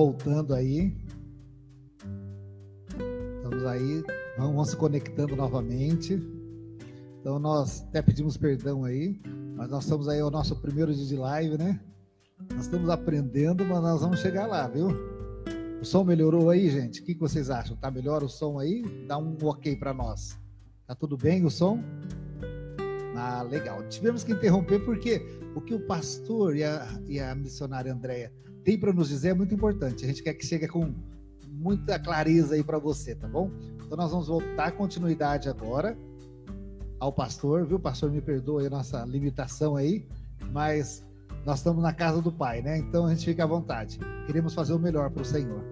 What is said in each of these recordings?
voltando aí. Estamos aí, vamos se conectando novamente. Então nós até pedimos perdão aí, mas nós estamos aí o nosso primeiro dia de live, né? Nós estamos aprendendo, mas nós vamos chegar lá, viu? O som melhorou aí, gente? O que vocês acham? Tá melhor o som aí? Dá um ok para nós. Tá tudo bem o som? Ah, legal. Tivemos que interromper porque o que o pastor e a, e a missionária Andréia têm para nos dizer é muito importante. A gente quer que chegue com muita clareza aí para você, tá bom? Então nós vamos voltar continuidade agora ao pastor, viu? Pastor, me perdoa a nossa limitação aí, mas nós estamos na casa do Pai, né? Então a gente fica à vontade. Queremos fazer o melhor para o Senhor.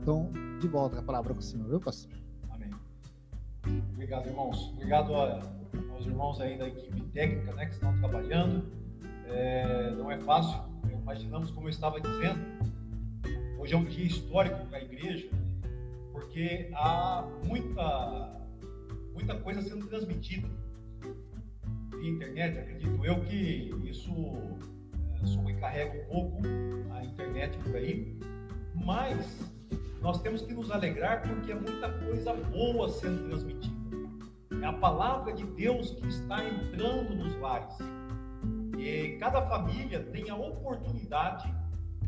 Então, de volta a palavra com o Senhor, viu, pastor? Amém. Obrigado, irmãos. Obrigado a, aos irmãos aí da equipe técnica, né, que estão trabalhando. É, não é fácil. Imaginamos, como eu estava dizendo, hoje é um dia histórico para a igreja, porque há muita muita coisa sendo transmitida via internet. Acredito eu que isso é, sobrecarrega um pouco a internet por aí, mas nós temos que nos alegrar porque é muita coisa boa sendo transmitida. É a palavra de Deus que está entrando nos lares. E cada família tem a oportunidade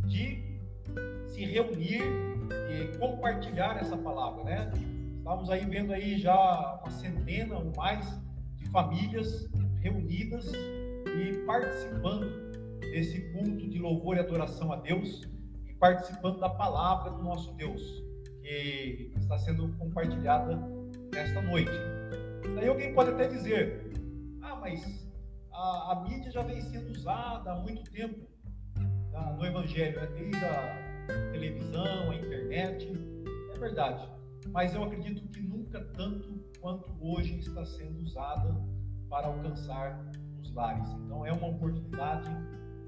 de se reunir e compartilhar essa palavra, né? Estamos aí vendo aí já uma centena ou mais de famílias reunidas e participando desse culto de louvor e adoração a Deus e participando da palavra do nosso Deus, que está sendo compartilhada nesta noite. Daí alguém pode até dizer: ah, mas a, a mídia já vem sendo usada há muito tempo tá, no Evangelho, né? desde a televisão, a internet. É verdade mas eu acredito que nunca tanto quanto hoje está sendo usada para alcançar os lares. Então é uma oportunidade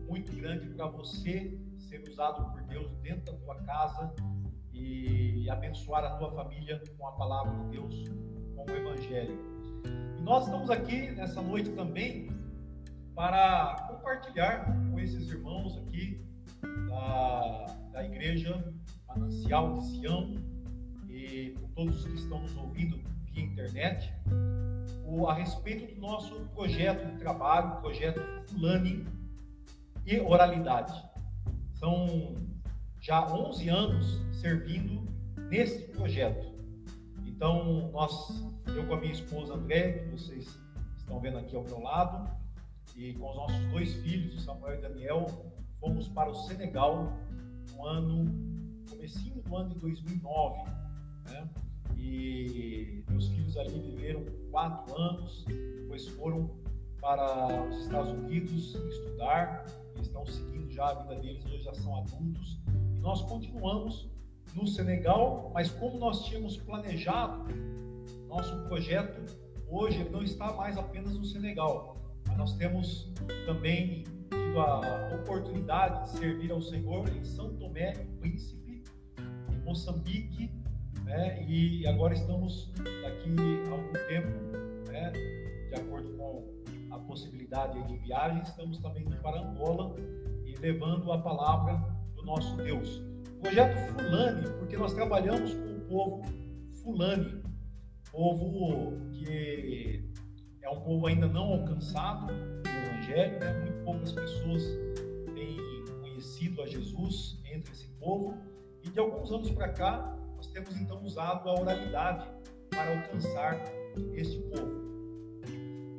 muito grande para você ser usado por Deus dentro da tua casa e abençoar a tua família com a palavra de Deus, com o Evangelho. E nós estamos aqui nessa noite também para compartilhar com esses irmãos aqui da, da igreja Manancial de Sião, e por todos que estão nos ouvindo via internet, o, a respeito do nosso projeto de trabalho, projeto Fulani e Oralidade. São já 11 anos servindo nesse projeto. Então, nós, eu com a minha esposa André, que vocês estão vendo aqui ao meu lado, e com os nossos dois filhos, Samuel e Daniel, fomos para o Senegal no ano, comecinho do ano de 2009 né? E meus filhos ali viveram quatro anos, depois foram para os Estados Unidos estudar, estão seguindo já a vida deles, hoje já são adultos. E nós continuamos no Senegal, mas como nós tínhamos planejado, nosso projeto hoje não está mais apenas no Senegal, mas nós temos também tido a oportunidade de servir ao Senhor em São Tomé e Príncipe, em Moçambique né? E agora estamos daqui a algum tempo, né? De acordo com a possibilidade de viagem, estamos também para Angola e levando a palavra do nosso Deus. Projeto Fulani, porque nós trabalhamos com o povo Fulani, povo que é um povo ainda não alcançado pelo Evangelho, né? muito poucas pessoas têm conhecido a Jesus entre esse povo, e de alguns anos para cá nós temos então usado a oralidade para alcançar este povo.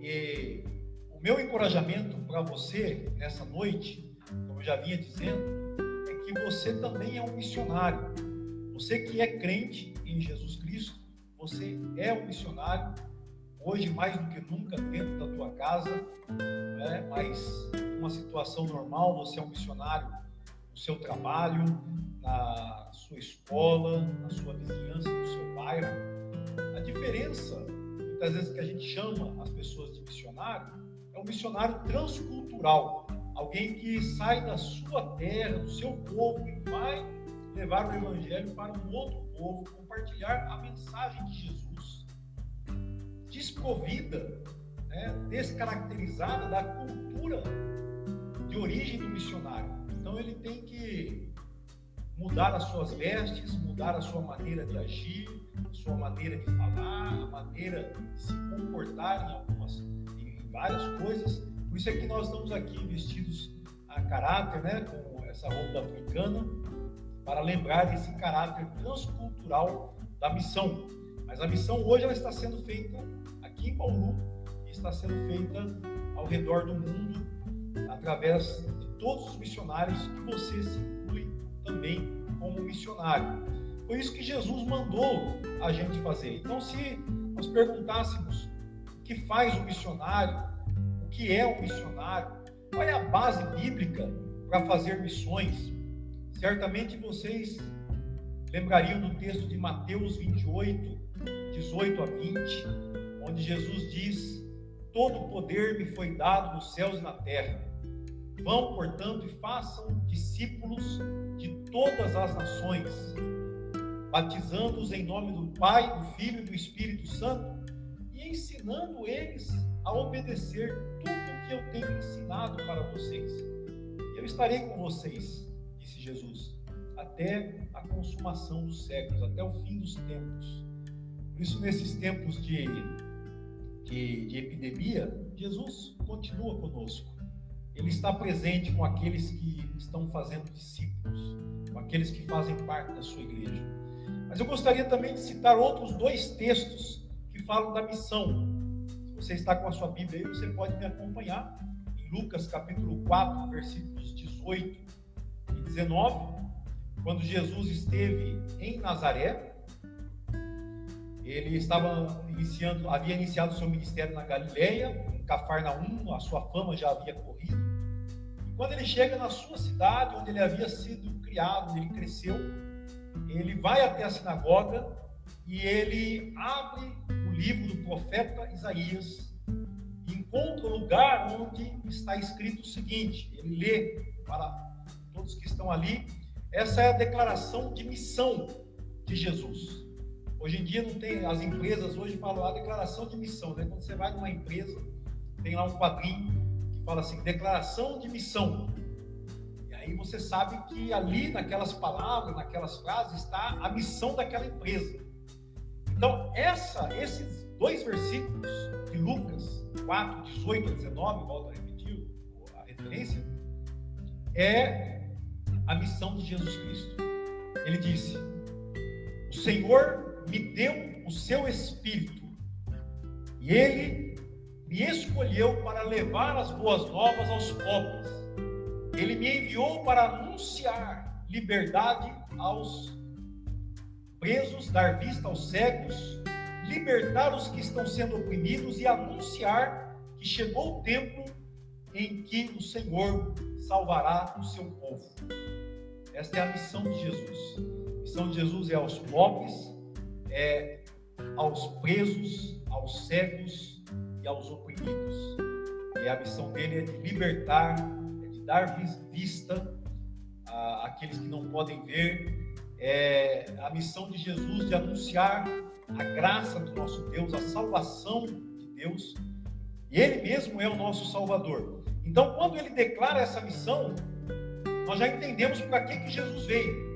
E o meu encorajamento para você nessa noite, como eu já vinha dizendo, que você também é um missionário. Você que é crente em Jesus Cristo, você é um missionário. Hoje, mais do que nunca, dentro da tua casa, né? mas numa situação normal, você é um missionário no seu trabalho, na sua escola, na sua vizinhança, no seu bairro. A diferença, muitas vezes, que a gente chama as pessoas de missionário, é um missionário transcultural. Alguém que sai da sua terra, do seu povo e vai levar o evangelho para um outro povo, compartilhar a mensagem de Jesus. Desprovida, né, descaracterizada da cultura de origem do missionário. Então ele tem que mudar as suas vestes, mudar a sua maneira de agir, a sua maneira de falar, a maneira de se comportar em algumas, em várias coisas. Por isso é que nós estamos aqui vestidos a caráter, né, com essa roupa africana, para lembrar desse caráter transcultural da missão. Mas a missão hoje ela está sendo feita aqui em Bauru e está sendo feita ao redor do mundo através de todos os missionários que você se inclui também como missionário. Foi isso que Jesus mandou a gente fazer. Então, se nós perguntássemos o que faz o missionário, que é um missionário, qual é a base bíblica para fazer missões, certamente vocês lembrariam do texto de Mateus 28, 18 a 20, onde Jesus diz: Todo o poder me foi dado nos céus e na terra. Vão, portanto, e façam discípulos de todas as nações, batizando-os em nome do Pai, do Filho e do Espírito Santo e ensinando eles a obedecer tudo o que eu tenho ensinado para vocês. Eu estarei com vocês, disse Jesus, até a consumação dos séculos, até o fim dos tempos. Por isso, nesses tempos de, de, de epidemia, Jesus continua conosco. Ele está presente com aqueles que estão fazendo discípulos, com aqueles que fazem parte da sua igreja. Mas eu gostaria também de citar outros dois textos falam da missão. Se você está com a sua Bíblia aí, você pode me acompanhar em Lucas capítulo 4, versículos 18 e 19, quando Jesus esteve em Nazaré, ele estava iniciando, havia iniciado seu ministério na Galileia, em Cafarnaum, a sua fama já havia corrido. E quando ele chega na sua cidade, onde ele havia sido criado, ele cresceu, ele vai até a sinagoga e ele abre livro do profeta Isaías encontra o lugar onde está escrito o seguinte: ele lê para todos que estão ali, essa é a declaração de missão de Jesus. Hoje em dia não tem, as empresas hoje falam a declaração de missão, né? Quando você vai numa empresa, tem lá um quadrinho que fala assim, declaração de missão. E aí você sabe que ali naquelas palavras, naquelas frases está a missão daquela empresa. Então, essa, esses dois versículos de Lucas 4, 18 a 19, volto a repetir a referência, é a missão de Jesus Cristo. Ele disse: O Senhor me deu o seu espírito e ele me escolheu para levar as boas novas aos pobres. Ele me enviou para anunciar liberdade aos presos, dar vista aos cegos, libertar os que estão sendo oprimidos e anunciar que chegou o tempo em que o Senhor salvará o seu povo. Esta é a missão de Jesus. A missão de Jesus é aos pobres, é, aos presos, aos cegos e aos oprimidos. E a missão dele é de libertar, é de dar vista àqueles que não podem ver. É a missão de Jesus de anunciar a graça do nosso Deus, a salvação de Deus. E ele mesmo é o nosso Salvador. Então, quando ele declara essa missão, nós já entendemos para que, que Jesus veio.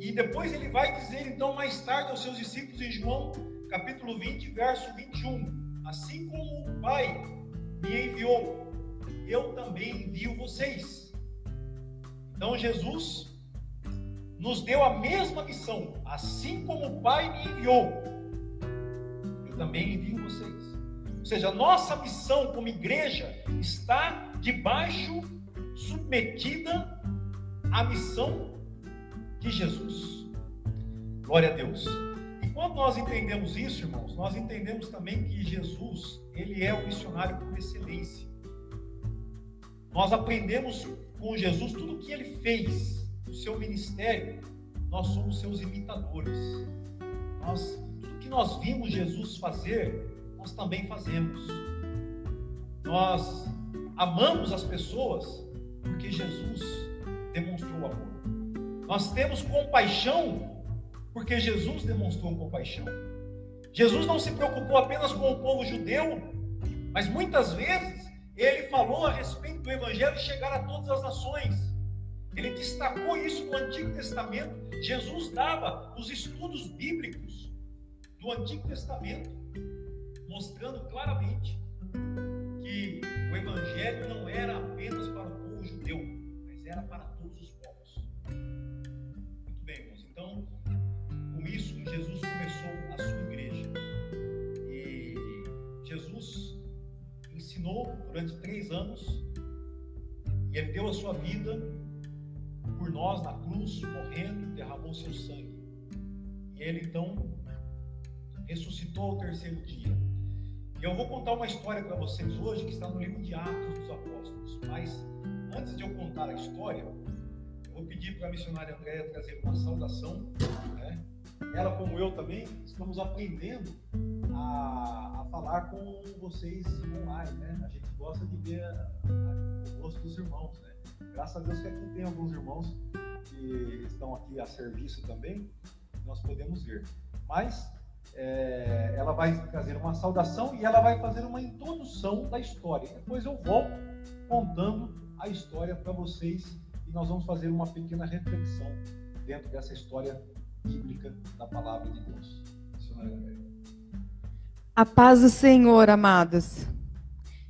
E depois ele vai dizer, então, mais tarde aos seus discípulos em João, capítulo 20, verso 21. Assim como o Pai me enviou, eu também envio vocês. Então, Jesus nos deu a mesma missão. Assim como o Pai me enviou, eu também envio vocês. Ou seja, a nossa missão como igreja está debaixo, submetida à missão de Jesus. Glória a Deus. E quando nós entendemos isso, irmãos, nós entendemos também que Jesus, ele é o missionário por excelência. Nós aprendemos com Jesus tudo o que ele fez, o seu ministério, nós somos seus imitadores. Nós, tudo que nós vimos Jesus fazer, nós também fazemos. Nós amamos as pessoas porque Jesus demonstrou amor. Nós temos compaixão porque Jesus demonstrou compaixão. Jesus não se preocupou apenas com o povo judeu, mas muitas vezes ele falou a respeito do evangelho chegar a todas as nações. Ele destacou isso no Antigo Testamento. Jesus dava os estudos bíblicos do Antigo Testamento, mostrando claramente que o Evangelho não era apenas para o povo judeu, mas era para todos os povos. Muito bem, irmãos. Então, com isso, Jesus começou a sua igreja. E Jesus ensinou durante três anos e ele deu a sua vida por nós na cruz, morrendo, derramou seu sangue. E ele então ressuscitou ao terceiro dia. E eu vou contar uma história para vocês hoje que está no livro de Atos dos Apóstolos. Mas antes de eu contar a história, eu vou pedir para a missionária Andréia trazer uma saudação. Né? Ela, como eu também, estamos aprendendo a, a falar com vocês online. Né? A gente gosta de ver a, a, o rosto dos irmãos. Né? Graças a Deus que aqui tem alguns irmãos que estão aqui a serviço também, nós podemos ver. Mas é, ela vai trazer uma saudação e ela vai fazer uma introdução da história. Depois eu volto contando a história para vocês e nós vamos fazer uma pequena reflexão dentro dessa história bíblica da palavra de Deus. A paz do Senhor, amados.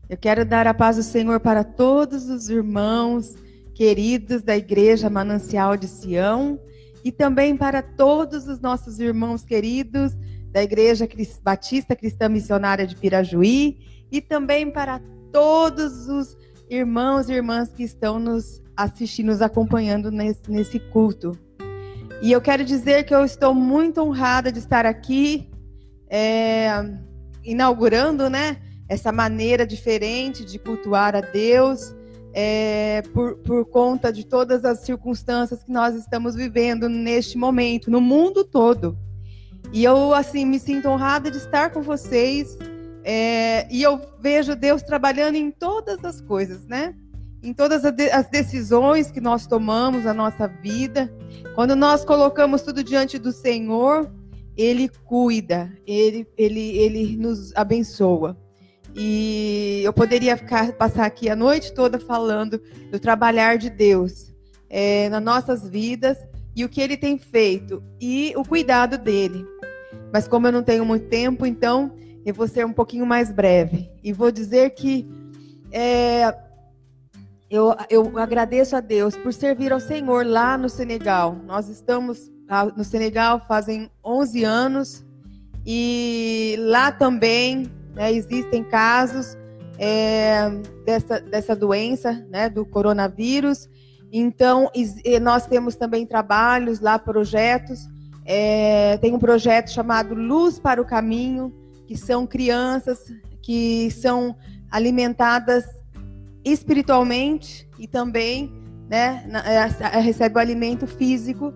Eu quero dar a paz do Senhor para todos os irmãos queridos da Igreja Manancial de Sião e também para todos os nossos irmãos queridos da Igreja Batista Cristã Missionária de Pirajuí e também para todos os irmãos e irmãs que estão nos assistindo, nos acompanhando nesse, nesse culto. E eu quero dizer que eu estou muito honrada de estar aqui, é, inaugurando, né, essa maneira diferente de cultuar a Deus é, por, por conta de todas as circunstâncias que nós estamos vivendo neste momento, no mundo todo. E eu, assim, me sinto honrada de estar com vocês. É, e eu vejo Deus trabalhando em todas as coisas, né? Em todas as decisões que nós tomamos na nossa vida. Quando nós colocamos tudo diante do Senhor, Ele cuida, Ele, ele, ele nos abençoa. E eu poderia ficar, passar aqui a noite toda falando do trabalhar de Deus é, nas nossas vidas e o que ele tem feito e o cuidado dele. Mas como eu não tenho muito tempo, então eu vou ser um pouquinho mais breve. E vou dizer que é, eu, eu agradeço a Deus por servir ao Senhor lá no Senegal. Nós estamos no Senegal fazem 11 anos e lá também né? Existem casos é, dessa, dessa doença, né, do coronavírus. Então, nós temos também trabalhos lá, projetos. É, tem um projeto chamado Luz para o Caminho, que são crianças que são alimentadas espiritualmente e também né, é, recebe o alimento físico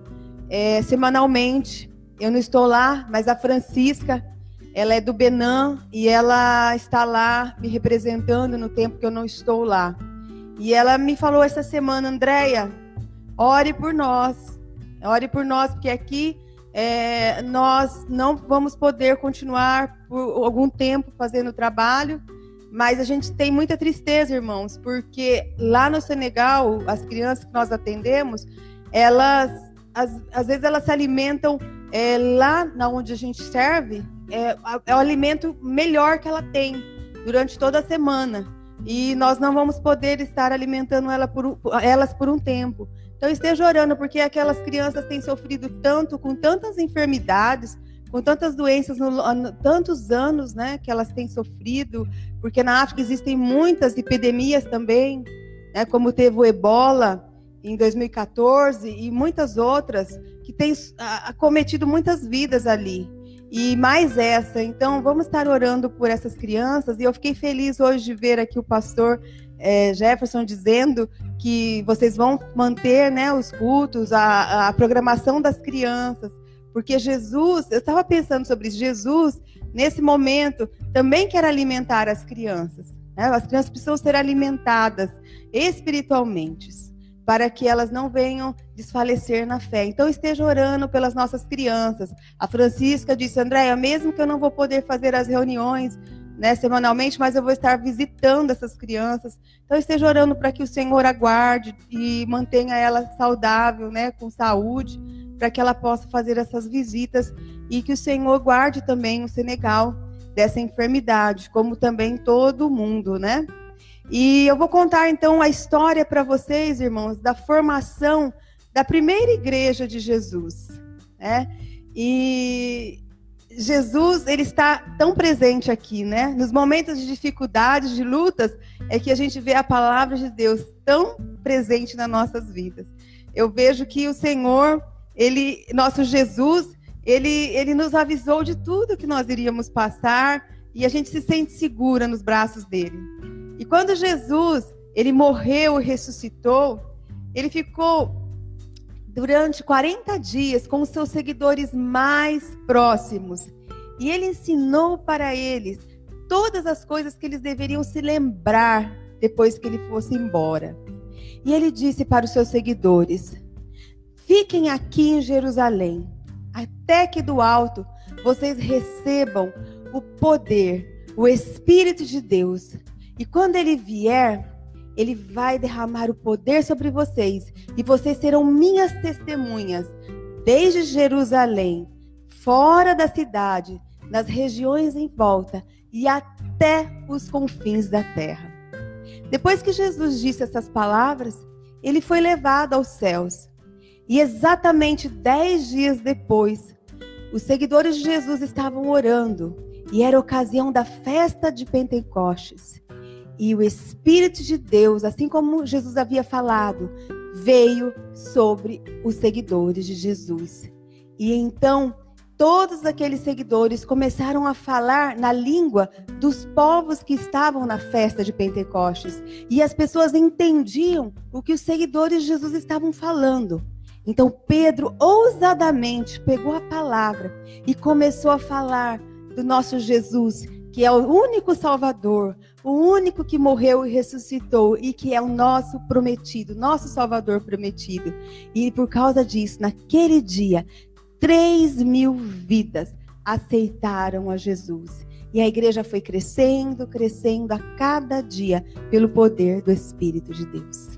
é, semanalmente. Eu não estou lá, mas a Francisca, ela é do Benin e ela está lá me representando no tempo que eu não estou lá. E ela me falou essa semana, Andréia, ore por nós. Ore por nós, porque aqui é, nós não vamos poder continuar por algum tempo fazendo o trabalho, mas a gente tem muita tristeza, irmãos, porque lá no Senegal, as crianças que nós atendemos, elas, às, às vezes elas se alimentam é, lá na onde a gente serve, é, é o alimento melhor que ela tem durante toda a semana. E nós não vamos poder estar alimentando ela por, elas por um tempo. Então esteja orando, porque aquelas crianças têm sofrido tanto, com tantas enfermidades, com tantas doenças, no, tantos anos né, que elas têm sofrido, porque na África existem muitas epidemias também, né, como teve o ebola em 2014 e muitas outras, que têm acometido muitas vidas ali e mais essa. Então, vamos estar orando por essas crianças. E eu fiquei feliz hoje de ver aqui o pastor é, Jefferson dizendo que vocês vão manter né, os cultos, a, a programação das crianças. Porque Jesus, eu estava pensando sobre isso, Jesus, nesse momento, também quer alimentar as crianças. Né? As crianças precisam ser alimentadas espiritualmente para que elas não venham desfalecer na fé. Então esteja orando pelas nossas crianças. A Francisca disse, Andréia, mesmo que eu não vou poder fazer as reuniões né, semanalmente, mas eu vou estar visitando essas crianças. Então esteja orando para que o Senhor aguarde e mantenha ela saudável, né, com saúde, para que ela possa fazer essas visitas e que o Senhor guarde também o Senegal dessa enfermidade, como também todo mundo, né? E eu vou contar então a história para vocês, irmãos, da formação da primeira igreja de Jesus, né? E Jesus, ele está tão presente aqui, né? Nos momentos de dificuldades, de lutas, é que a gente vê a palavra de Deus tão presente nas nossas vidas. Eu vejo que o Senhor, ele, nosso Jesus, ele, ele nos avisou de tudo que nós iríamos passar e a gente se sente segura nos braços dele. E quando Jesus, ele morreu e ressuscitou, ele ficou durante 40 dias com os seus seguidores mais próximos. E ele ensinou para eles todas as coisas que eles deveriam se lembrar depois que ele fosse embora. E ele disse para os seus seguidores: Fiquem aqui em Jerusalém, até que do alto vocês recebam o poder, o Espírito de Deus. E quando ele vier, ele vai derramar o poder sobre vocês e vocês serão minhas testemunhas, desde Jerusalém, fora da cidade, nas regiões em volta e até os confins da terra. Depois que Jesus disse essas palavras, ele foi levado aos céus. E exatamente dez dias depois, os seguidores de Jesus estavam orando e era ocasião da festa de Pentecostes. E o Espírito de Deus, assim como Jesus havia falado, veio sobre os seguidores de Jesus. E então todos aqueles seguidores começaram a falar na língua dos povos que estavam na festa de Pentecostes. E as pessoas entendiam o que os seguidores de Jesus estavam falando. Então Pedro ousadamente pegou a palavra e começou a falar do nosso Jesus que é o único Salvador, o único que morreu e ressuscitou e que é o nosso prometido, nosso Salvador prometido. E por causa disso, naquele dia, 3 mil vidas aceitaram a Jesus. E a igreja foi crescendo, crescendo a cada dia pelo poder do Espírito de Deus.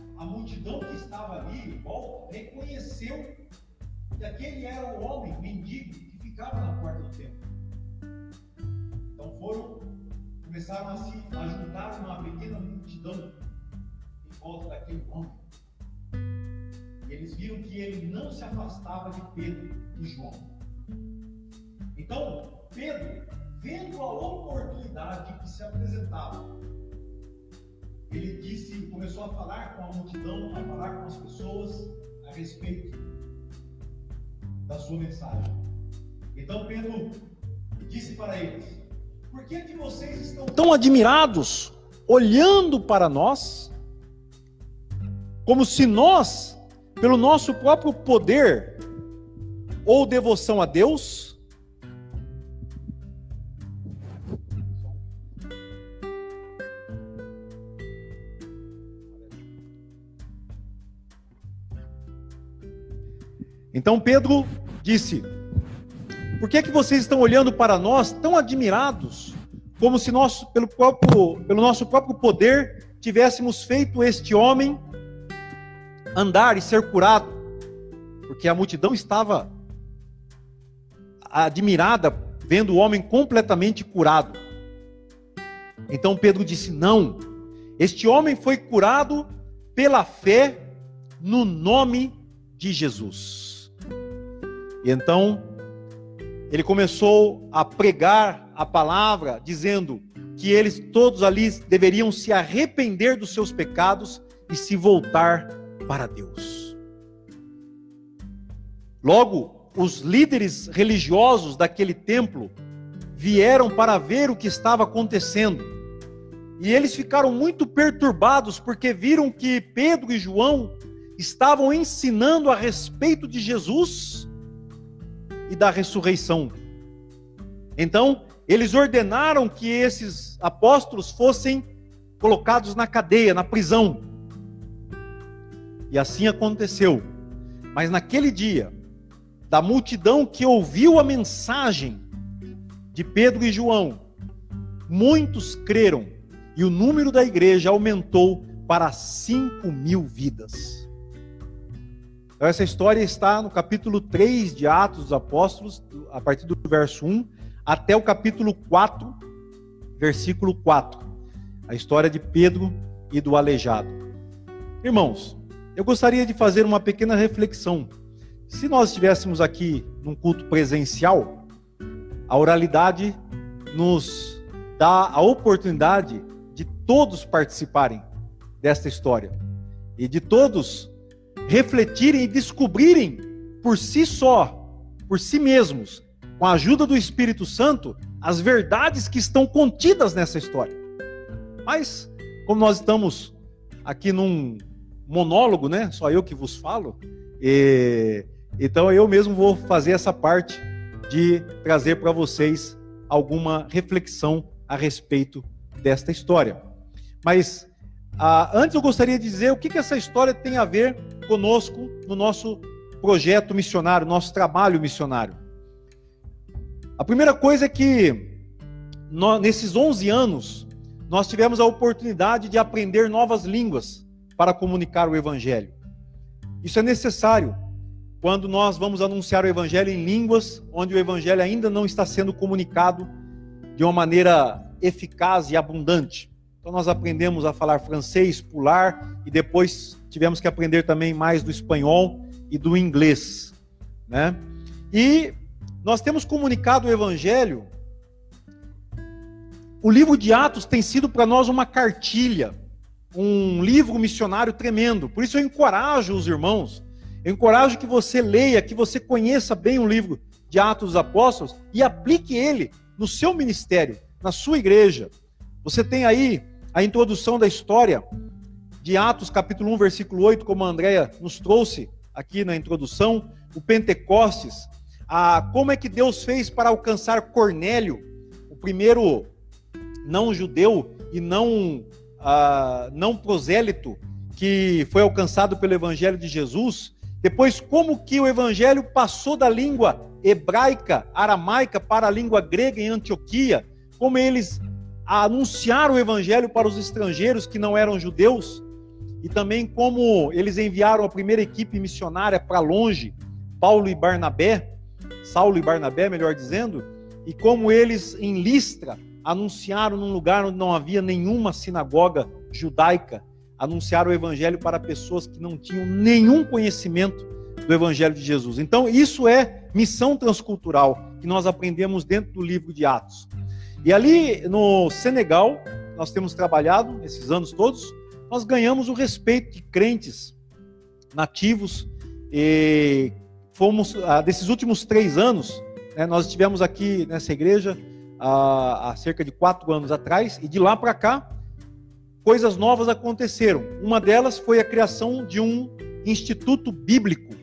a multidão que estava ali, volta, reconheceu que aquele era o homem mendigo que ficava na porta do templo. Então foram, começaram a se a juntar uma pequena multidão em volta daquele homem. E eles viram que ele não se afastava de Pedro e João. Então, Pedro, vendo a oportunidade que se apresentava, ele disse, começou a falar com a multidão, a falar com as pessoas a respeito da sua mensagem. Então Pedro disse para eles: Por que, que vocês estão tão admirados, olhando para nós, como se nós, pelo nosso próprio poder ou devoção a Deus, Então Pedro disse: Por que é que vocês estão olhando para nós tão admirados, como se nós, pelo, próprio, pelo nosso próprio poder, tivéssemos feito este homem andar e ser curado? Porque a multidão estava admirada vendo o homem completamente curado. Então Pedro disse: Não, este homem foi curado pela fé no nome de Jesus. E então ele começou a pregar a palavra, dizendo que eles todos ali deveriam se arrepender dos seus pecados e se voltar para Deus. Logo, os líderes religiosos daquele templo vieram para ver o que estava acontecendo. E eles ficaram muito perturbados porque viram que Pedro e João estavam ensinando a respeito de Jesus e da ressurreição. Então, eles ordenaram que esses apóstolos fossem colocados na cadeia, na prisão. E assim aconteceu. Mas naquele dia, da multidão que ouviu a mensagem de Pedro e João, muitos creram e o número da igreja aumentou para cinco mil vidas. Então, essa história está no capítulo 3 de Atos dos Apóstolos, a partir do verso 1 até o capítulo 4, versículo 4. A história de Pedro e do aleijado. Irmãos, eu gostaria de fazer uma pequena reflexão. Se nós estivéssemos aqui num culto presencial, a oralidade nos dá a oportunidade de todos participarem desta história e de todos refletirem e descobrirem por si só, por si mesmos, com a ajuda do Espírito Santo, as verdades que estão contidas nessa história. Mas, como nós estamos aqui num monólogo, né? Só eu que vos falo, e... então eu mesmo vou fazer essa parte de trazer para vocês alguma reflexão a respeito desta história. Mas ah, antes eu gostaria de dizer o que, que essa história tem a ver conosco no nosso projeto missionário, nosso trabalho missionário. A primeira coisa é que nós, nesses 11 anos nós tivemos a oportunidade de aprender novas línguas para comunicar o evangelho. Isso é necessário quando nós vamos anunciar o evangelho em línguas onde o evangelho ainda não está sendo comunicado de uma maneira eficaz e abundante. Então nós aprendemos a falar francês, pular e depois tivemos que aprender também mais do espanhol e do inglês, né? E nós temos comunicado o evangelho. O livro de Atos tem sido para nós uma cartilha, um livro missionário tremendo. Por isso eu encorajo os irmãos, eu encorajo que você leia, que você conheça bem o livro de Atos dos Apóstolos e aplique ele no seu ministério, na sua igreja. Você tem aí a introdução da história de Atos, capítulo 1, versículo 8, como a Andrea nos trouxe aqui na introdução, o Pentecostes, a, como é que Deus fez para alcançar Cornélio, o primeiro não judeu e não, a, não prosélito que foi alcançado pelo evangelho de Jesus, depois como que o evangelho passou da língua hebraica, aramaica para a língua grega em Antioquia, como eles a anunciar o evangelho para os estrangeiros que não eram judeus, e também como eles enviaram a primeira equipe missionária para longe, Paulo e Barnabé, Saulo e Barnabé, melhor dizendo, e como eles em Listra anunciaram num lugar onde não havia nenhuma sinagoga judaica, anunciaram o evangelho para pessoas que não tinham nenhum conhecimento do evangelho de Jesus. Então, isso é missão transcultural que nós aprendemos dentro do livro de Atos. E ali no Senegal, nós temos trabalhado esses anos todos, nós ganhamos o respeito de crentes nativos e fomos, ah, desses últimos três anos, né, nós estivemos aqui nessa igreja há, há cerca de quatro anos atrás, e de lá para cá, coisas novas aconteceram. Uma delas foi a criação de um instituto bíblico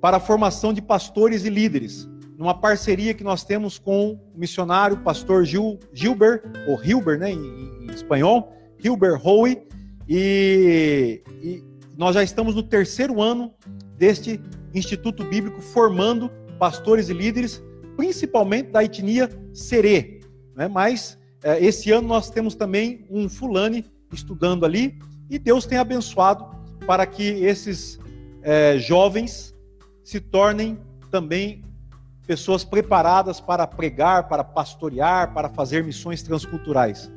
para a formação de pastores e líderes, numa parceria que nós temos com o missionário pastor Gil, Gilbert, ou Hilber, né, em, em espanhol, Hilber Howe, e, e nós já estamos no terceiro ano deste Instituto Bíblico formando pastores e líderes, principalmente da etnia Serê. Né? Mas é, esse ano nós temos também um fulane estudando ali e Deus tem abençoado para que esses é, jovens se tornem também pessoas preparadas para pregar, para pastorear, para fazer missões transculturais.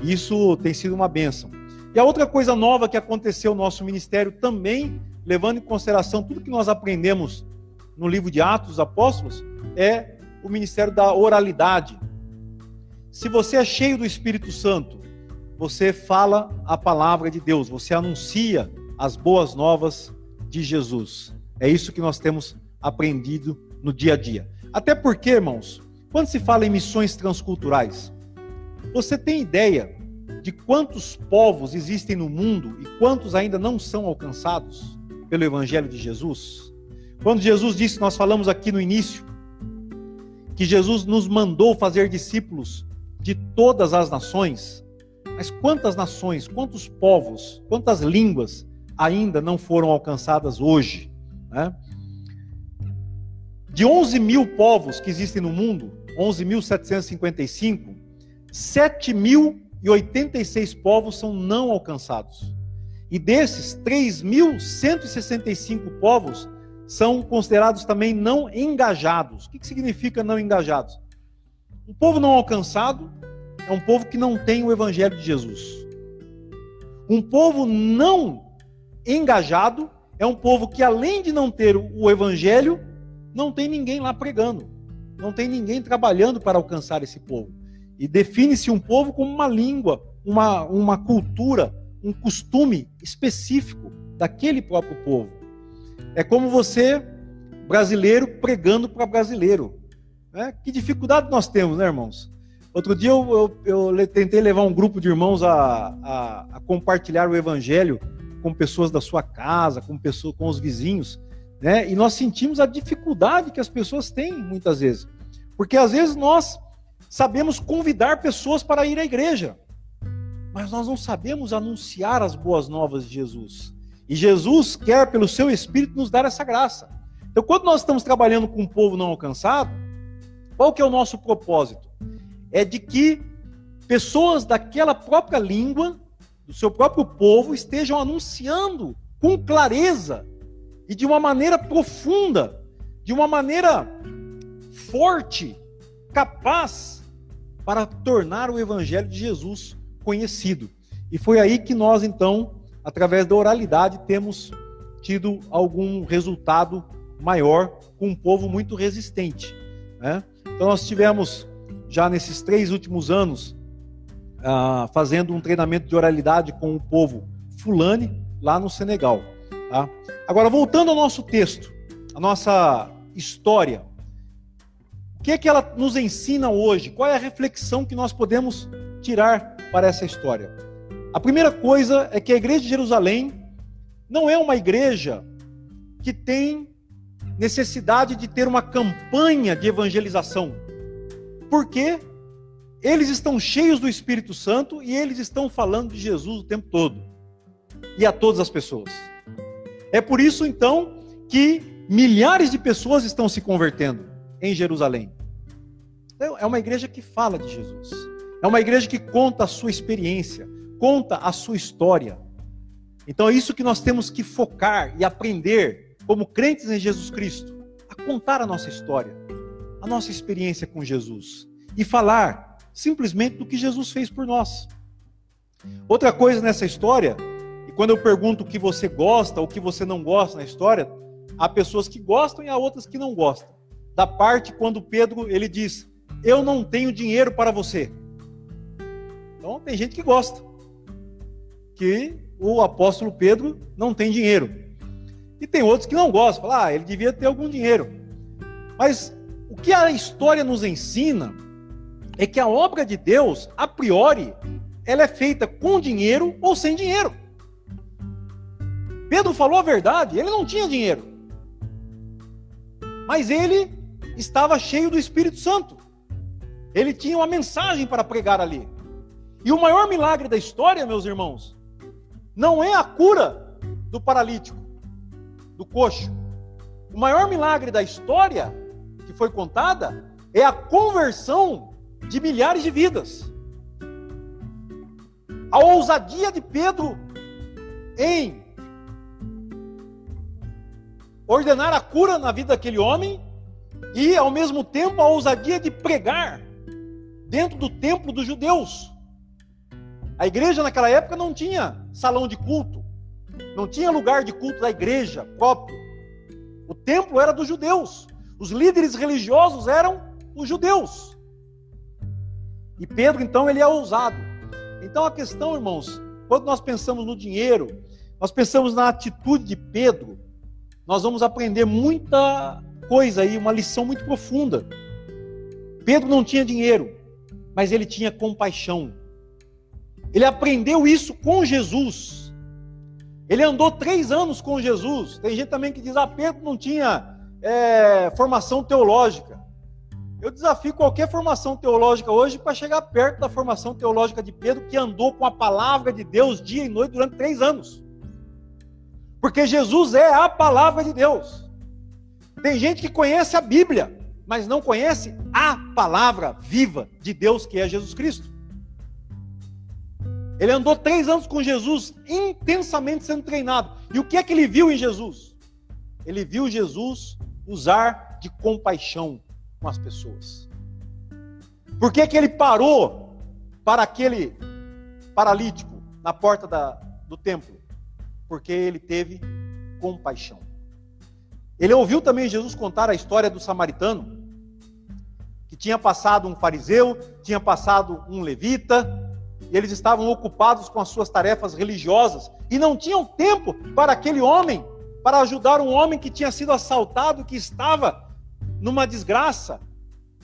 Isso tem sido uma bênção. E a outra coisa nova que aconteceu no nosso ministério também, levando em consideração tudo que nós aprendemos no livro de Atos dos Apóstolos, é o ministério da oralidade. Se você é cheio do Espírito Santo, você fala a palavra de Deus, você anuncia as boas novas de Jesus. É isso que nós temos aprendido no dia a dia. Até porque, irmãos, quando se fala em missões transculturais, você tem ideia de quantos povos existem no mundo e quantos ainda não são alcançados pelo Evangelho de Jesus? Quando Jesus disse, nós falamos aqui no início, que Jesus nos mandou fazer discípulos de todas as nações, mas quantas nações, quantos povos, quantas línguas ainda não foram alcançadas hoje? Né? De 11 mil povos que existem no mundo, 11.755, 7.086 povos são não alcançados. E desses, 3.165 povos são considerados também não engajados. O que significa não engajados? Um povo não alcançado é um povo que não tem o evangelho de Jesus. Um povo não engajado é um povo que, além de não ter o evangelho, não tem ninguém lá pregando, não tem ninguém trabalhando para alcançar esse povo. E define-se um povo como uma língua, uma, uma cultura, um costume específico daquele próprio povo. É como você, brasileiro, pregando para brasileiro. Né? Que dificuldade nós temos, né, irmãos? Outro dia eu, eu, eu tentei levar um grupo de irmãos a, a, a, compartilhar o evangelho com pessoas da sua casa, com pessoas, com os vizinhos, né? E nós sentimos a dificuldade que as pessoas têm muitas vezes, porque às vezes nós sabemos convidar pessoas para ir à igreja, mas nós não sabemos anunciar as boas novas de Jesus. E Jesus quer, pelo seu Espírito, nos dar essa graça. Então, quando nós estamos trabalhando com um povo não alcançado, qual que é o nosso propósito? É de que pessoas daquela própria língua, do seu próprio povo, estejam anunciando com clareza e de uma maneira profunda, de uma maneira forte, capaz para tornar o evangelho de Jesus conhecido. E foi aí que nós, então, através da oralidade, temos tido algum resultado maior com um povo muito resistente. Né? Então, nós tivemos, já nesses três últimos anos, uh, fazendo um treinamento de oralidade com o povo Fulani, lá no Senegal. Tá? Agora, voltando ao nosso texto, a nossa história. O que é que ela nos ensina hoje? Qual é a reflexão que nós podemos tirar para essa história? A primeira coisa é que a igreja de Jerusalém não é uma igreja que tem necessidade de ter uma campanha de evangelização. Porque eles estão cheios do Espírito Santo e eles estão falando de Jesus o tempo todo. E a todas as pessoas. É por isso então que milhares de pessoas estão se convertendo em Jerusalém. Então, é uma igreja que fala de Jesus. É uma igreja que conta a sua experiência, conta a sua história. Então é isso que nós temos que focar e aprender como crentes em Jesus Cristo, a contar a nossa história, a nossa experiência com Jesus e falar simplesmente do que Jesus fez por nós. Outra coisa nessa história, e quando eu pergunto o que você gosta ou o que você não gosta na história, há pessoas que gostam e há outras que não gostam da parte quando Pedro ele diz: Eu não tenho dinheiro para você. Então tem gente que gosta que o apóstolo Pedro não tem dinheiro. E tem outros que não gostam, falam, ah, ele devia ter algum dinheiro. Mas o que a história nos ensina é que a obra de Deus, a priori, ela é feita com dinheiro ou sem dinheiro. Pedro falou a verdade, ele não tinha dinheiro. Mas ele estava cheio do Espírito Santo. Ele tinha uma mensagem para pregar ali. E o maior milagre da história, meus irmãos, não é a cura do paralítico, do coxo. O maior milagre da história que foi contada é a conversão de milhares de vidas. A ousadia de Pedro em ordenar a cura na vida daquele homem e, ao mesmo tempo, a ousadia de pregar dentro do templo dos judeus. A igreja naquela época não tinha salão de culto, não tinha lugar de culto da igreja próprio. O templo era dos judeus, os líderes religiosos eram os judeus. E Pedro, então, ele é ousado. Então a questão, irmãos, quando nós pensamos no dinheiro, nós pensamos na atitude de Pedro, nós vamos aprender muita coisa aí, uma lição muito profunda. Pedro não tinha dinheiro, mas ele tinha compaixão. Ele aprendeu isso com Jesus. Ele andou três anos com Jesus. Tem gente também que diz: ah, Pedro não tinha é, formação teológica. Eu desafio qualquer formação teológica hoje para chegar perto da formação teológica de Pedro, que andou com a palavra de Deus dia e noite durante três anos. Porque Jesus é a palavra de Deus. Tem gente que conhece a Bíblia, mas não conhece a palavra viva de Deus, que é Jesus Cristo. Ele andou três anos com Jesus, intensamente sendo treinado. E o que é que ele viu em Jesus? Ele viu Jesus usar de compaixão com as pessoas. Por que, que ele parou para aquele paralítico na porta da, do templo? Porque ele teve compaixão. Ele ouviu também Jesus contar a história do samaritano, que tinha passado um fariseu, tinha passado um levita, e eles estavam ocupados com as suas tarefas religiosas e não tinham tempo para aquele homem, para ajudar um homem que tinha sido assaltado, que estava numa desgraça,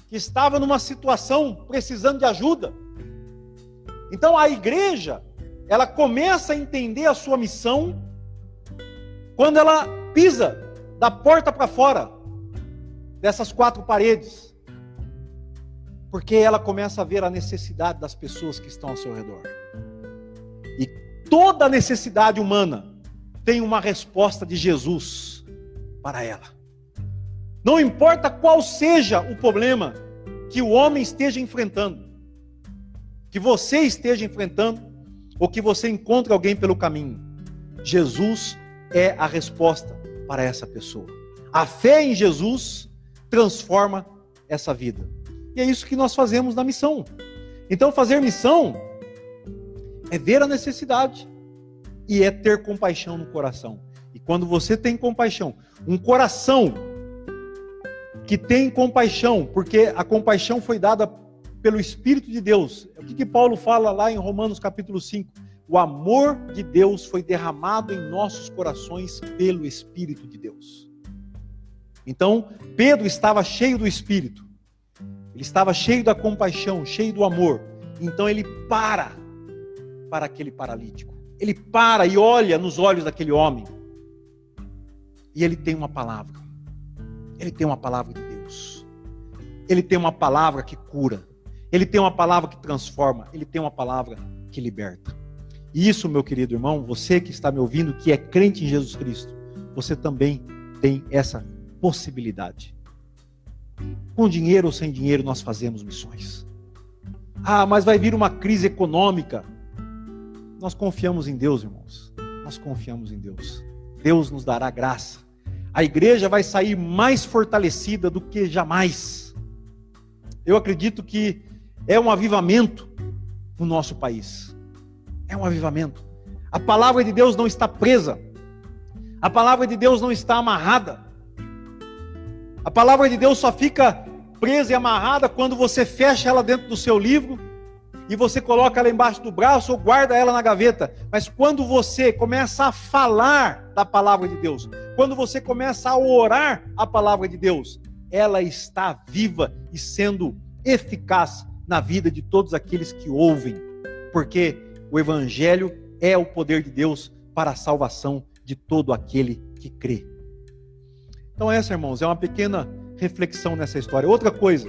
que estava numa situação precisando de ajuda. Então a igreja, ela começa a entender a sua missão quando ela pisa da porta para fora dessas quatro paredes. Porque ela começa a ver a necessidade das pessoas que estão ao seu redor. E toda necessidade humana tem uma resposta de Jesus para ela. Não importa qual seja o problema que o homem esteja enfrentando, que você esteja enfrentando, ou que você encontre alguém pelo caminho, Jesus é a resposta para essa pessoa. A fé em Jesus transforma essa vida. E é isso que nós fazemos na missão. Então, fazer missão é ver a necessidade e é ter compaixão no coração. E quando você tem compaixão, um coração que tem compaixão, porque a compaixão foi dada pelo Espírito de Deus. O que, que Paulo fala lá em Romanos capítulo 5? O amor de Deus foi derramado em nossos corações pelo Espírito de Deus. Então, Pedro estava cheio do Espírito, ele estava cheio da compaixão, cheio do amor. Então, ele para para aquele paralítico. Ele para e olha nos olhos daquele homem. E ele tem uma palavra. Ele tem uma palavra de Deus. Ele tem uma palavra que cura. Ele tem uma palavra que transforma. Ele tem uma palavra que liberta. E isso, meu querido irmão, você que está me ouvindo, que é crente em Jesus Cristo, você também tem essa possibilidade. Com dinheiro ou sem dinheiro, nós fazemos missões. Ah, mas vai vir uma crise econômica. Nós confiamos em Deus, irmãos. Nós confiamos em Deus. Deus nos dará graça. A igreja vai sair mais fortalecida do que jamais. Eu acredito que é um avivamento no nosso país. É um avivamento. A palavra de Deus não está presa. A palavra de Deus não está amarrada. A palavra de Deus só fica presa e amarrada quando você fecha ela dentro do seu livro e você coloca ela embaixo do braço ou guarda ela na gaveta. Mas quando você começa a falar da palavra de Deus, quando você começa a orar a palavra de Deus, ela está viva e sendo eficaz na vida de todos aqueles que ouvem, porque o evangelho é o poder de Deus para a salvação de todo aquele que crê. Então essa, irmãos, é uma pequena reflexão nessa história. Outra coisa,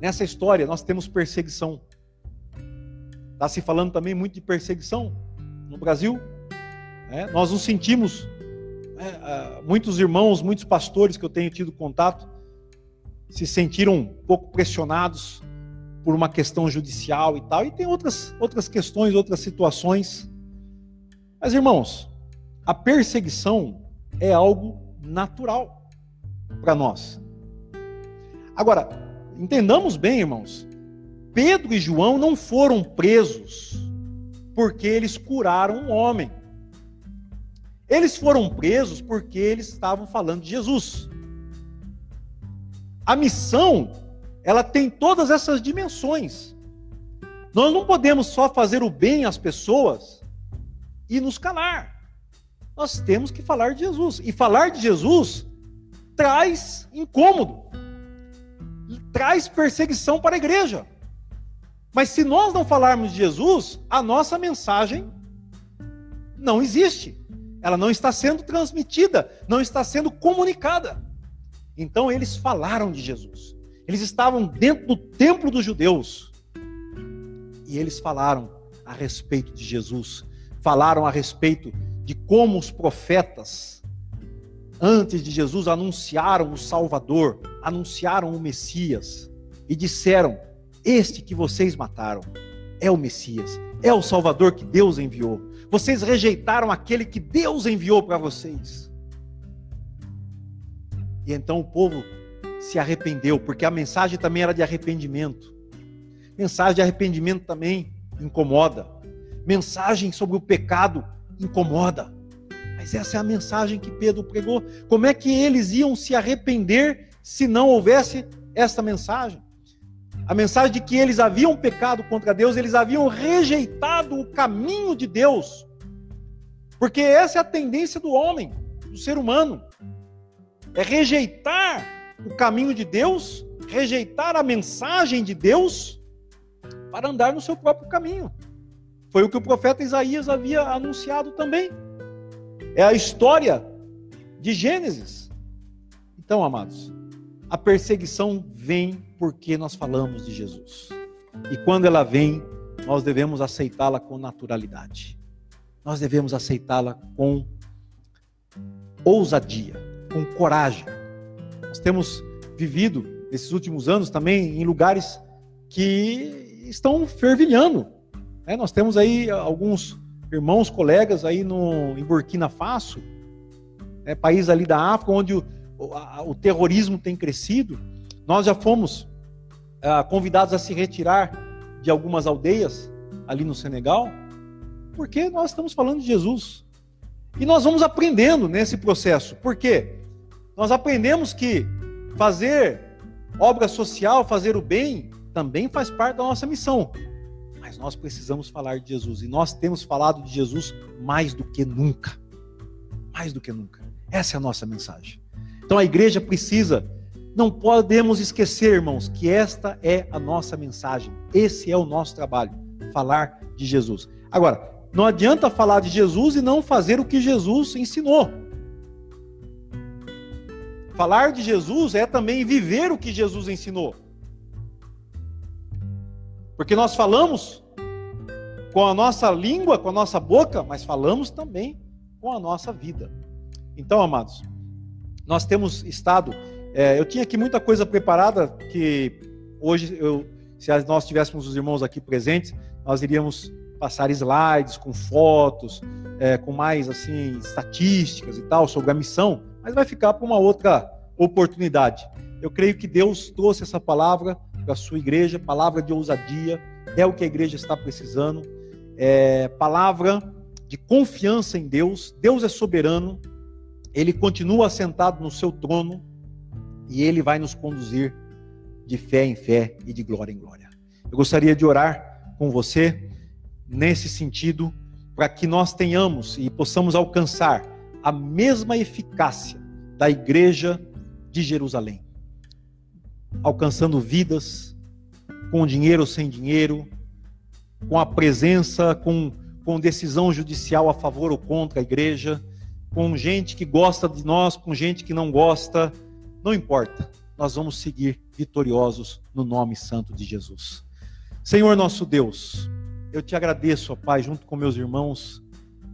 nessa história nós temos perseguição. Está se falando também muito de perseguição no Brasil. Né? Nós nos sentimos, né, muitos irmãos, muitos pastores que eu tenho tido contato, se sentiram um pouco pressionados por uma questão judicial e tal. E tem outras, outras questões, outras situações. Mas, irmãos, a perseguição é algo natural para nós. Agora, entendamos bem, irmãos, Pedro e João não foram presos porque eles curaram um homem. Eles foram presos porque eles estavam falando de Jesus. A missão, ela tem todas essas dimensões. Nós não podemos só fazer o bem às pessoas e nos calar. Nós temos que falar de Jesus. E falar de Jesus traz incômodo, traz perseguição para a igreja. Mas se nós não falarmos de Jesus, a nossa mensagem não existe. Ela não está sendo transmitida, não está sendo comunicada. Então eles falaram de Jesus. Eles estavam dentro do templo dos judeus. E eles falaram a respeito de Jesus. Falaram a respeito de como os profetas, antes de Jesus, anunciaram o Salvador, anunciaram o Messias. E disseram este que vocês mataram é o Messias, é o Salvador que Deus enviou. Vocês rejeitaram aquele que Deus enviou para vocês. E então o povo se arrependeu, porque a mensagem também era de arrependimento. Mensagem de arrependimento também incomoda. Mensagem sobre o pecado incomoda. Mas essa é a mensagem que Pedro pregou. Como é que eles iam se arrepender se não houvesse esta mensagem? a mensagem de que eles haviam pecado contra Deus, eles haviam rejeitado o caminho de Deus. Porque essa é a tendência do homem, do ser humano. É rejeitar o caminho de Deus, rejeitar a mensagem de Deus para andar no seu próprio caminho. Foi o que o profeta Isaías havia anunciado também. É a história de Gênesis. Então, amados, a perseguição vem porque nós falamos de Jesus. E quando ela vem, nós devemos aceitá-la com naturalidade. Nós devemos aceitá-la com ousadia, com coragem. Nós temos vivido esses últimos anos também em lugares que estão fervilhando. Né? Nós temos aí alguns irmãos, colegas aí no, em Burkina Faso, né? país ali da África, onde o, o, o terrorismo tem crescido. Nós já fomos ah, convidados a se retirar de algumas aldeias ali no Senegal, porque nós estamos falando de Jesus. E nós vamos aprendendo nesse processo. Por quê? Nós aprendemos que fazer obra social, fazer o bem, também faz parte da nossa missão. Mas nós precisamos falar de Jesus. E nós temos falado de Jesus mais do que nunca. Mais do que nunca. Essa é a nossa mensagem. Então a igreja precisa não podemos esquecer, irmãos, que esta é a nossa mensagem. Esse é o nosso trabalho, falar de Jesus. Agora, não adianta falar de Jesus e não fazer o que Jesus ensinou. Falar de Jesus é também viver o que Jesus ensinou. Porque nós falamos com a nossa língua, com a nossa boca, mas falamos também com a nossa vida. Então, amados, nós temos estado é, eu tinha aqui muita coisa preparada que hoje, eu, se nós tivéssemos os irmãos aqui presentes, nós iríamos passar slides com fotos, é, com mais assim estatísticas e tal sobre a missão, mas vai ficar para uma outra oportunidade. Eu creio que Deus trouxe essa palavra para a sua igreja, palavra de ousadia, é o que a igreja está precisando, é, palavra de confiança em Deus. Deus é soberano, ele continua assentado no seu trono e Ele vai nos conduzir de fé em fé e de glória em glória. Eu gostaria de orar com você nesse sentido, para que nós tenhamos e possamos alcançar a mesma eficácia da igreja de Jerusalém, alcançando vidas com dinheiro ou sem dinheiro, com a presença, com, com decisão judicial a favor ou contra a igreja, com gente que gosta de nós, com gente que não gosta, não importa, nós vamos seguir vitoriosos no nome santo de Jesus. Senhor nosso Deus, eu te agradeço, ó Pai, junto com meus irmãos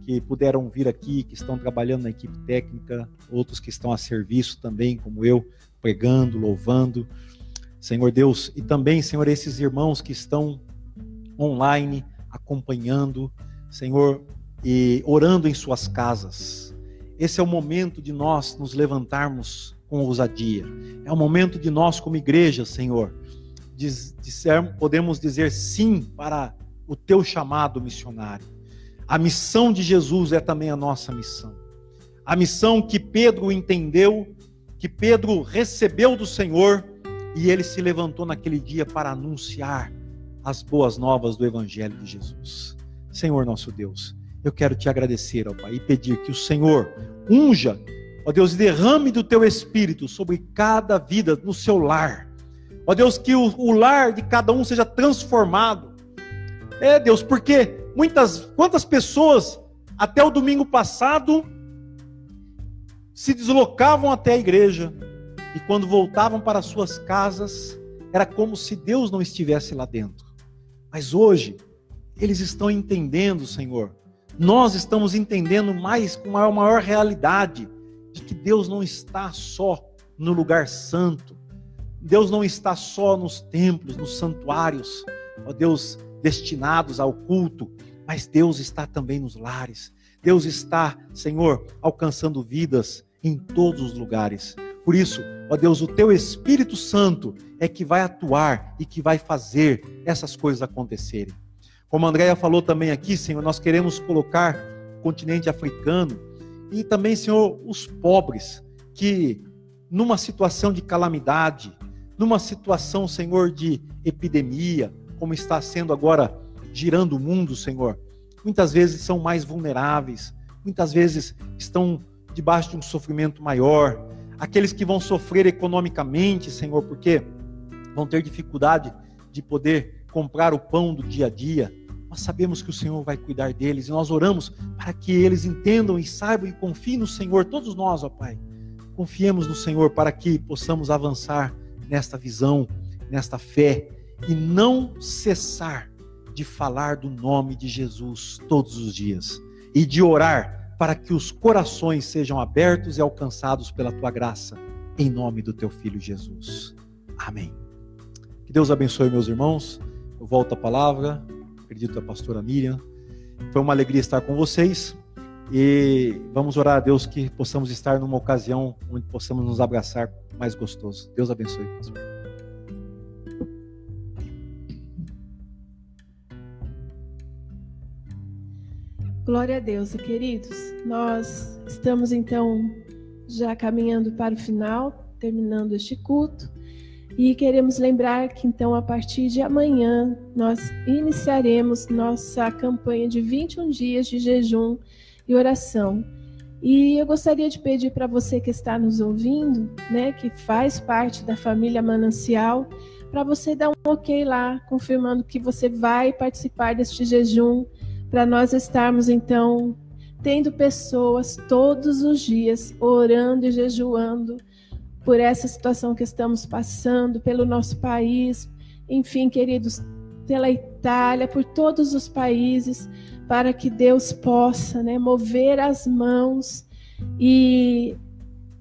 que puderam vir aqui, que estão trabalhando na equipe técnica, outros que estão a serviço também, como eu, pregando, louvando. Senhor Deus, e também, Senhor, esses irmãos que estão online acompanhando, Senhor, e orando em suas casas. Esse é o momento de nós nos levantarmos com ousadia. É o momento de nós, como igreja, Senhor, podemos dizer sim para o teu chamado missionário. A missão de Jesus é também a nossa missão. A missão que Pedro entendeu, que Pedro recebeu do Senhor e ele se levantou naquele dia para anunciar as boas novas do Evangelho de Jesus. Senhor nosso Deus, eu quero te agradecer, ó Pai, e pedir que o Senhor unja, ó Deus, derrame do teu Espírito sobre cada vida no seu lar. Ó Deus, que o, o lar de cada um seja transformado. É, Deus, porque muitas, quantas pessoas até o domingo passado se deslocavam até a igreja e quando voltavam para suas casas, era como se Deus não estivesse lá dentro. Mas hoje, eles estão entendendo, Senhor. Nós estamos entendendo mais com a maior realidade de que Deus não está só no lugar santo. Deus não está só nos templos, nos santuários, ó Deus, destinados ao culto, mas Deus está também nos lares. Deus está, Senhor, alcançando vidas em todos os lugares. Por isso, ó Deus, o teu Espírito Santo é que vai atuar e que vai fazer essas coisas acontecerem. Como a Andréia falou também aqui, Senhor, nós queremos colocar o continente africano e também, Senhor, os pobres que numa situação de calamidade, numa situação, Senhor, de epidemia, como está sendo agora girando o mundo, Senhor, muitas vezes são mais vulneráveis, muitas vezes estão debaixo de um sofrimento maior, aqueles que vão sofrer economicamente, Senhor, porque vão ter dificuldade de poder comprar o pão do dia a dia. Nós sabemos que o Senhor vai cuidar deles e nós oramos para que eles entendam e saibam e confiem no Senhor, todos nós, ó Pai. Confiemos no Senhor para que possamos avançar nesta visão, nesta fé e não cessar de falar do nome de Jesus todos os dias e de orar para que os corações sejam abertos e alcançados pela tua graça, em nome do teu filho Jesus. Amém. Que Deus abençoe meus irmãos. Eu volto a palavra, acredito a pastora Miriam. Foi uma alegria estar com vocês e vamos orar a Deus que possamos estar numa ocasião onde possamos nos abraçar mais gostoso. Deus abençoe. Glória a Deus, queridos. Nós estamos então já caminhando para o final, terminando este culto. E queremos lembrar que então a partir de amanhã nós iniciaremos nossa campanha de 21 dias de jejum e oração. E eu gostaria de pedir para você que está nos ouvindo, né, que faz parte da família Manancial, para você dar um OK lá, confirmando que você vai participar deste jejum para nós estarmos então tendo pessoas todos os dias orando e jejuando por essa situação que estamos passando, pelo nosso país, enfim, queridos, pela Itália, por todos os países, para que Deus possa né, mover as mãos e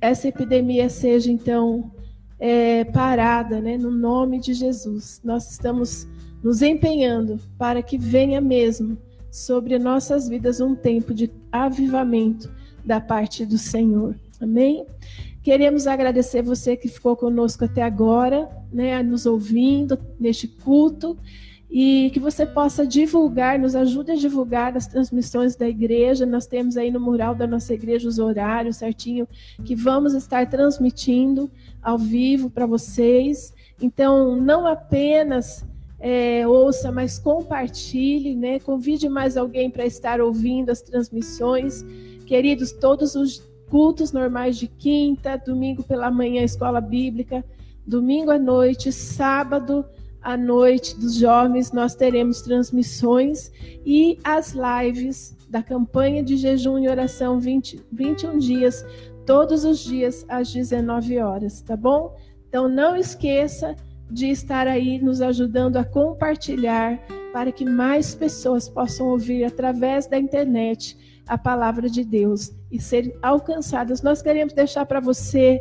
essa epidemia seja então é, parada, né, no nome de Jesus. Nós estamos nos empenhando para que venha mesmo sobre nossas vidas um tempo de avivamento da parte do Senhor. Amém? Queremos agradecer você que ficou conosco até agora, né, nos ouvindo neste culto e que você possa divulgar, nos ajude a divulgar as transmissões da igreja. Nós temos aí no mural da nossa igreja os horários certinho que vamos estar transmitindo ao vivo para vocês. Então, não apenas é, ouça, mas compartilhe, né? Convide mais alguém para estar ouvindo as transmissões. Queridos, todos os cultos normais de quinta, domingo pela manhã, escola bíblica, domingo à noite, sábado à noite dos jovens, nós teremos transmissões e as lives da campanha de jejum e oração 20, 21 dias, todos os dias às 19 horas, tá bom? Então não esqueça de estar aí nos ajudando a compartilhar para que mais pessoas possam ouvir através da internet a palavra de Deus e serem alcançadas. Nós queremos deixar para você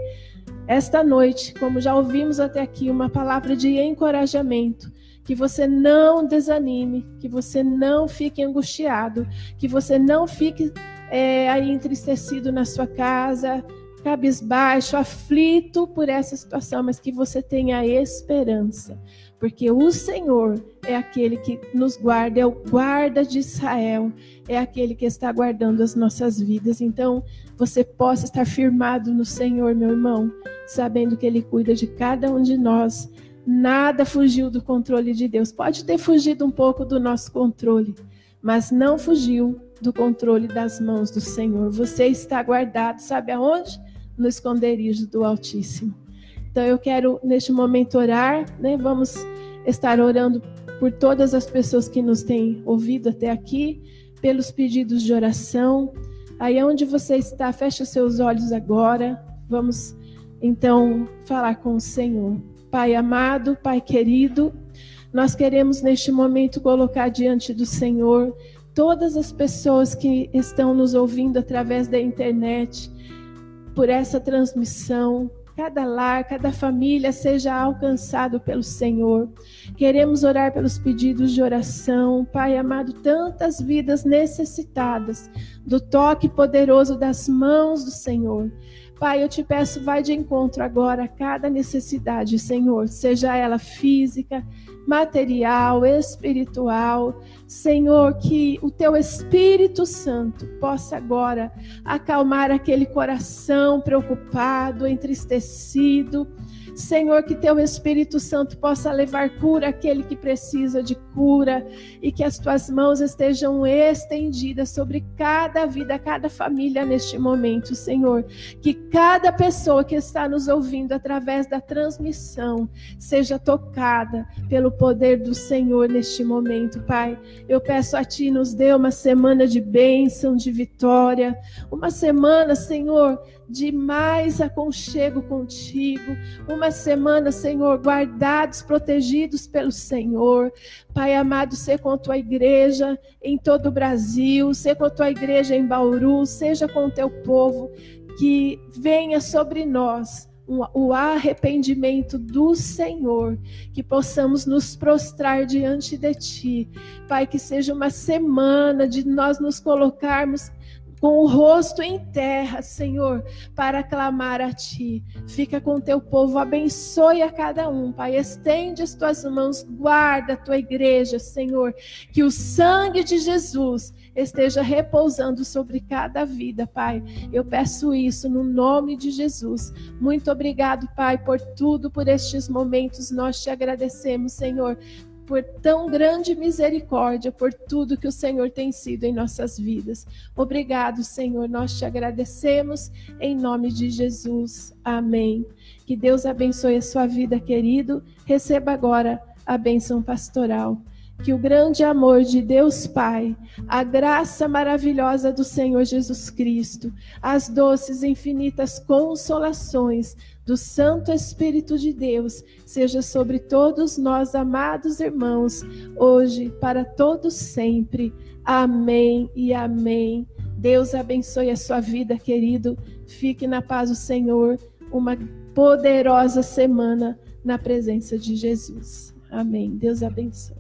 esta noite, como já ouvimos até aqui, uma palavra de encorajamento. Que você não desanime, que você não fique angustiado, que você não fique é, aí entristecido na sua casa, cabisbaixo, aflito por essa situação, mas que você tenha esperança, porque o Senhor é aquele que nos guarda, é o guarda de Israel, é aquele que está guardando as nossas vidas. Então, você possa estar firmado no Senhor, meu irmão, sabendo que Ele cuida de cada um de nós. Nada fugiu do controle de Deus. Pode ter fugido um pouco do nosso controle, mas não fugiu do controle das mãos do Senhor. Você está guardado, sabe aonde? No esconderijo do Altíssimo. Então eu quero neste momento orar, né? Vamos estar orando por todas as pessoas que nos têm ouvido até aqui, pelos pedidos de oração. Aí onde você está, feche os seus olhos agora. Vamos então falar com o Senhor. Pai amado, Pai querido, nós queremos neste momento colocar diante do Senhor todas as pessoas que estão nos ouvindo através da internet por essa transmissão. Cada lar, cada família seja alcançado pelo Senhor. Queremos orar pelos pedidos de oração. Pai amado, tantas vidas necessitadas do toque poderoso das mãos do Senhor. Pai, eu te peço, vai de encontro agora a cada necessidade, Senhor, seja ela física, material, espiritual. Senhor, que o teu Espírito Santo possa agora acalmar aquele coração preocupado, entristecido Senhor, que teu Espírito Santo possa levar cura àquele que precisa de cura e que as tuas mãos estejam estendidas sobre cada vida, cada família neste momento, Senhor. Que cada pessoa que está nos ouvindo através da transmissão seja tocada pelo poder do Senhor neste momento, Pai. Eu peço a Ti, nos dê uma semana de bênção, de vitória, uma semana, Senhor de mais aconchego contigo. Uma semana, Senhor, guardados, protegidos pelo Senhor. Pai amado, ser com a tua igreja em todo o Brasil, ser com a tua igreja em Bauru, seja com o teu povo, que venha sobre nós o arrependimento do Senhor, que possamos nos prostrar diante de Ti. Pai, que seja uma semana de nós nos colocarmos com o rosto em terra, Senhor, para clamar a Ti. Fica com teu povo, abençoe a cada um, Pai. Estende as tuas mãos, guarda a tua igreja, Senhor. Que o sangue de Jesus esteja repousando sobre cada vida, Pai. Eu peço isso no nome de Jesus. Muito obrigado, Pai, por tudo, por estes momentos. Nós te agradecemos, Senhor por tão grande misericórdia, por tudo que o Senhor tem sido em nossas vidas. Obrigado, Senhor. Nós te agradecemos em nome de Jesus. Amém. Que Deus abençoe a sua vida, querido. Receba agora a bênção pastoral que o grande amor de Deus Pai, a graça maravilhosa do Senhor Jesus Cristo, as doces infinitas consolações do Santo Espírito de Deus seja sobre todos nós, amados irmãos, hoje, para todos sempre. Amém e amém. Deus abençoe a sua vida, querido. Fique na paz do Senhor. Uma poderosa semana na presença de Jesus. Amém. Deus abençoe.